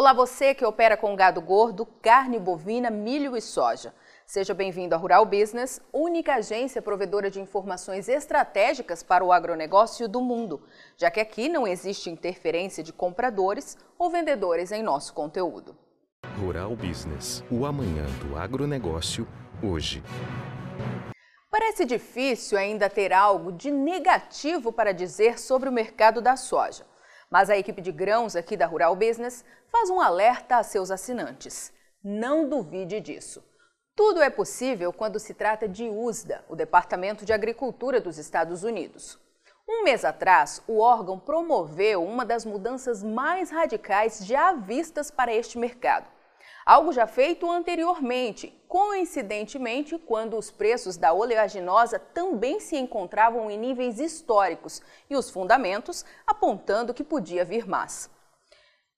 Olá você que opera com gado gordo, carne bovina, milho e soja. Seja bem-vindo à Rural Business, única agência provedora de informações estratégicas para o agronegócio do mundo, já que aqui não existe interferência de compradores ou vendedores em nosso conteúdo. Rural Business, o amanhã do agronegócio, hoje. Parece difícil ainda ter algo de negativo para dizer sobre o mercado da soja. Mas a equipe de grãos aqui da Rural Business faz um alerta a seus assinantes. Não duvide disso. Tudo é possível quando se trata de USDA, o Departamento de Agricultura dos Estados Unidos. Um mês atrás, o órgão promoveu uma das mudanças mais radicais já vistas para este mercado algo já feito anteriormente, coincidentemente quando os preços da oleaginosa também se encontravam em níveis históricos e os fundamentos apontando que podia vir mais.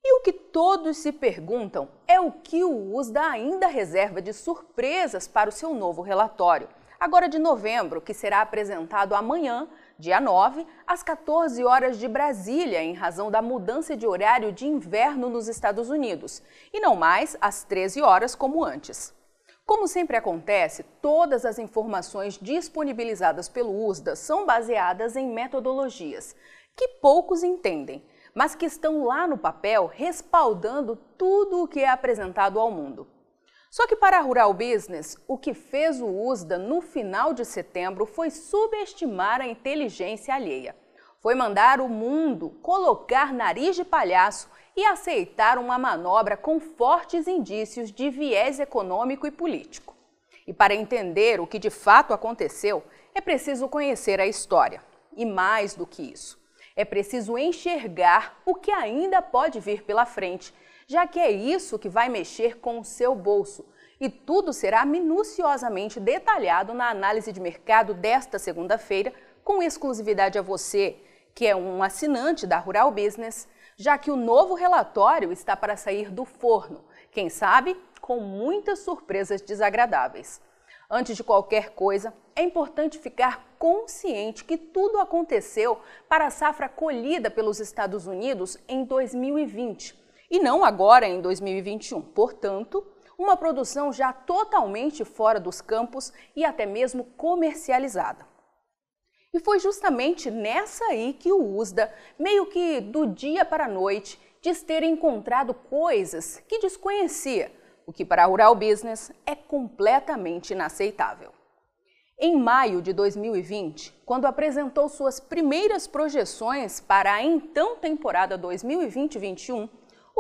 E o que todos se perguntam é o que o USDA ainda reserva de surpresas para o seu novo relatório, agora de novembro, que será apresentado amanhã dia 9, às 14 horas de Brasília, em razão da mudança de horário de inverno nos Estados Unidos, e não mais às 13 horas como antes. Como sempre acontece, todas as informações disponibilizadas pelo USDA são baseadas em metodologias que poucos entendem, mas que estão lá no papel respaldando tudo o que é apresentado ao mundo. Só que para a Rural Business, o que fez o USDA no final de setembro foi subestimar a inteligência alheia. Foi mandar o mundo colocar nariz de palhaço e aceitar uma manobra com fortes indícios de viés econômico e político. E para entender o que de fato aconteceu, é preciso conhecer a história. E mais do que isso, é preciso enxergar o que ainda pode vir pela frente já que é isso que vai mexer com o seu bolso. E tudo será minuciosamente detalhado na análise de mercado desta segunda-feira, com exclusividade a você, que é um assinante da Rural Business, já que o novo relatório está para sair do forno, quem sabe com muitas surpresas desagradáveis. Antes de qualquer coisa, é importante ficar consciente que tudo aconteceu para a safra colhida pelos Estados Unidos em 2020 e não agora em 2021. Portanto, uma produção já totalmente fora dos campos e até mesmo comercializada. E foi justamente nessa aí que o USDA, meio que do dia para a noite, diz ter encontrado coisas que desconhecia, o que para a Rural Business é completamente inaceitável. Em maio de 2020, quando apresentou suas primeiras projeções para a então temporada 2020-21,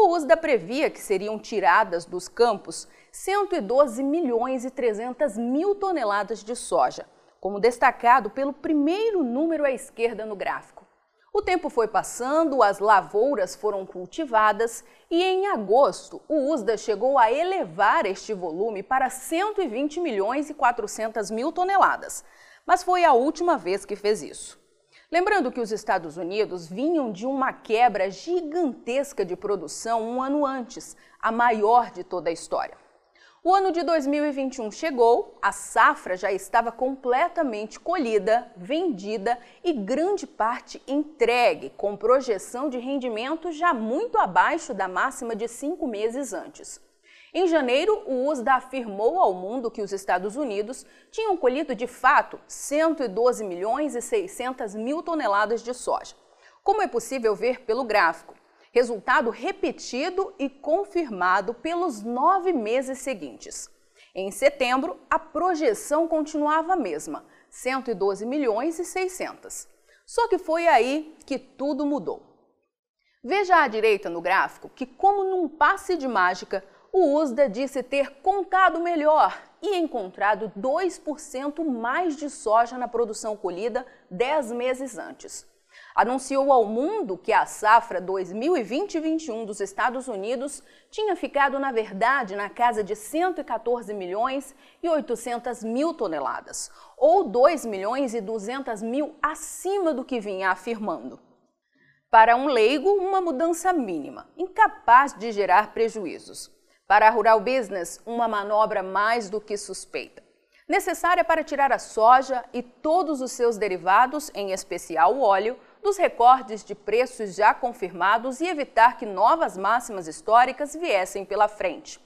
o USDA previa que seriam tiradas dos campos 112 milhões e 300 mil toneladas de soja, como destacado pelo primeiro número à esquerda no gráfico. O tempo foi passando, as lavouras foram cultivadas e em agosto o USDA chegou a elevar este volume para 120 milhões e 400 mil toneladas, mas foi a última vez que fez isso. Lembrando que os Estados Unidos vinham de uma quebra gigantesca de produção um ano antes, a maior de toda a história. O ano de 2021 chegou, a safra já estava completamente colhida, vendida e grande parte entregue, com projeção de rendimento já muito abaixo da máxima de cinco meses antes. Em janeiro, o USDA afirmou ao mundo que os Estados Unidos tinham colhido de fato 112 milhões e 600 mil toneladas de soja, como é possível ver pelo gráfico. Resultado repetido e confirmado pelos nove meses seguintes. Em setembro, a projeção continuava a mesma, 112 milhões e 600. Só que foi aí que tudo mudou. Veja à direita no gráfico que, como num passe de mágica, o USDA disse ter contado melhor e encontrado 2% mais de soja na produção colhida 10 meses antes. Anunciou ao mundo que a safra 2020-21 dos Estados Unidos tinha ficado, na verdade, na casa de 114 milhões e 800 mil toneladas, ou 2 milhões e 200 mil acima do que vinha afirmando. Para um leigo, uma mudança mínima, incapaz de gerar prejuízos. Para a Rural Business, uma manobra mais do que suspeita. Necessária para tirar a soja e todos os seus derivados, em especial o óleo, dos recordes de preços já confirmados e evitar que novas máximas históricas viessem pela frente.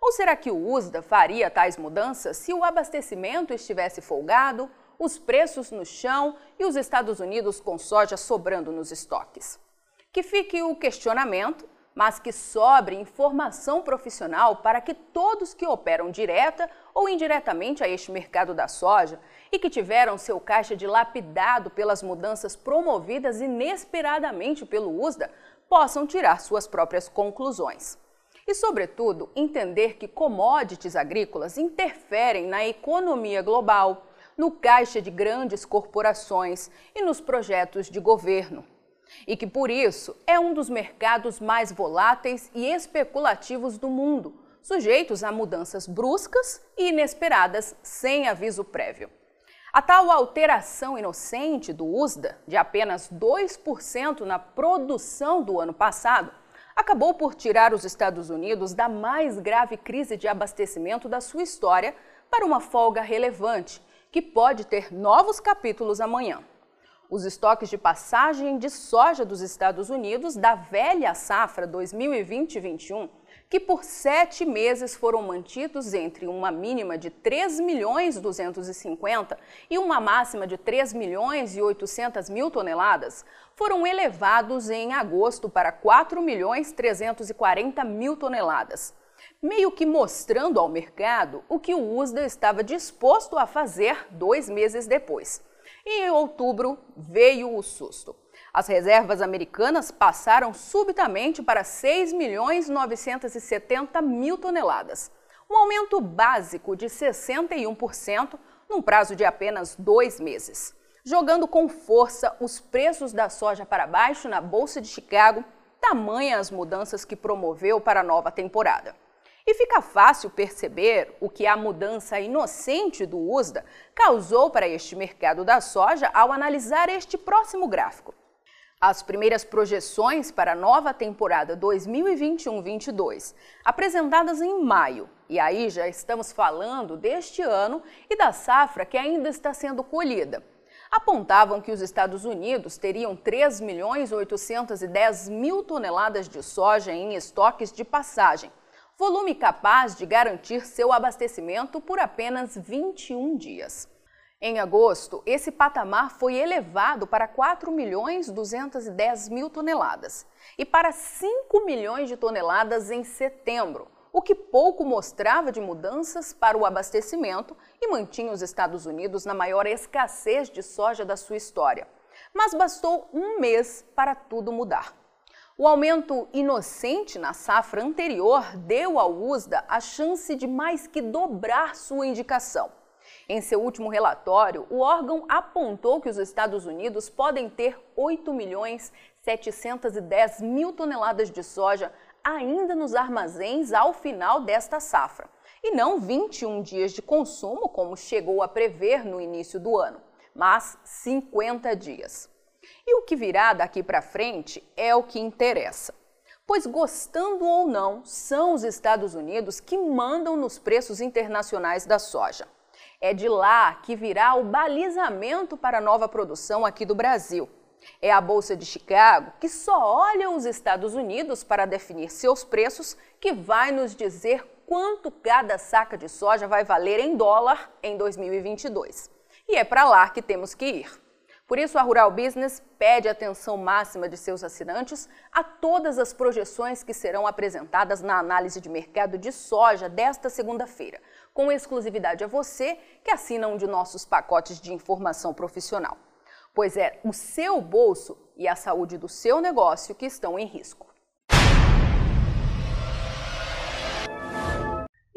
Ou será que o USDA faria tais mudanças se o abastecimento estivesse folgado, os preços no chão e os Estados Unidos com soja sobrando nos estoques? Que fique o questionamento mas que sobre informação profissional para que todos que operam direta ou indiretamente a este mercado da soja e que tiveram seu caixa dilapidado pelas mudanças promovidas inesperadamente pelo USDA possam tirar suas próprias conclusões. E, sobretudo, entender que commodities agrícolas interferem na economia global, no caixa de grandes corporações e nos projetos de governo e que, por isso, é um dos mercados mais voláteis e especulativos do mundo, sujeitos a mudanças bruscas e inesperadas sem aviso prévio. A tal alteração inocente do USDA, de apenas 2% na produção do ano passado, acabou por tirar os Estados Unidos da mais grave crise de abastecimento da sua história para uma folga relevante, que pode ter novos capítulos amanhã os estoques de passagem de soja dos Estados Unidos da velha safra 2020-21, que por sete meses foram mantidos entre uma mínima de 3 milhões 250 e uma máxima de 3 milhões e 800 mil toneladas, foram elevados em agosto para 4 milhões 340 mil toneladas meio que mostrando ao mercado o que o USDA estava disposto a fazer dois meses depois. E em outubro veio o susto. As reservas americanas passaram subitamente para 6 milhões 970 mil toneladas, um aumento básico de 61% num prazo de apenas dois meses, jogando com força os preços da soja para baixo na Bolsa de Chicago, tamanha as mudanças que promoveu para a nova temporada. E fica fácil perceber o que a mudança inocente do USDA causou para este mercado da soja ao analisar este próximo gráfico. As primeiras projeções para a nova temporada 2021-22, apresentadas em maio, e aí já estamos falando deste ano e da safra que ainda está sendo colhida, apontavam que os Estados Unidos teriam 3 milhões 810 mil toneladas de soja em estoques de passagem, volume capaz de garantir seu abastecimento por apenas 21 dias. Em agosto, esse patamar foi elevado para 4 milhões 210 mil toneladas e para 5 milhões de toneladas em setembro, o que pouco mostrava de mudanças para o abastecimento e mantinha os Estados Unidos na maior escassez de soja da sua história. Mas bastou um mês para tudo mudar. O aumento inocente na safra anterior deu ao USDA a chance de mais que dobrar sua indicação. Em seu último relatório, o órgão apontou que os Estados Unidos podem ter 8 milhões 710 mil toneladas de soja ainda nos armazéns ao final desta safra, e não 21 dias de consumo, como chegou a prever no início do ano, mas 50 dias. E o que virá daqui para frente é o que interessa. Pois, gostando ou não, são os Estados Unidos que mandam nos preços internacionais da soja. É de lá que virá o balizamento para a nova produção aqui do Brasil. É a Bolsa de Chicago, que só olha os Estados Unidos para definir seus preços, que vai nos dizer quanto cada saca de soja vai valer em dólar em 2022. E é para lá que temos que ir. Por isso, a Rural Business pede atenção máxima de seus assinantes a todas as projeções que serão apresentadas na análise de mercado de soja desta segunda-feira, com exclusividade a você que assina um de nossos pacotes de informação profissional. Pois é o seu bolso e a saúde do seu negócio que estão em risco.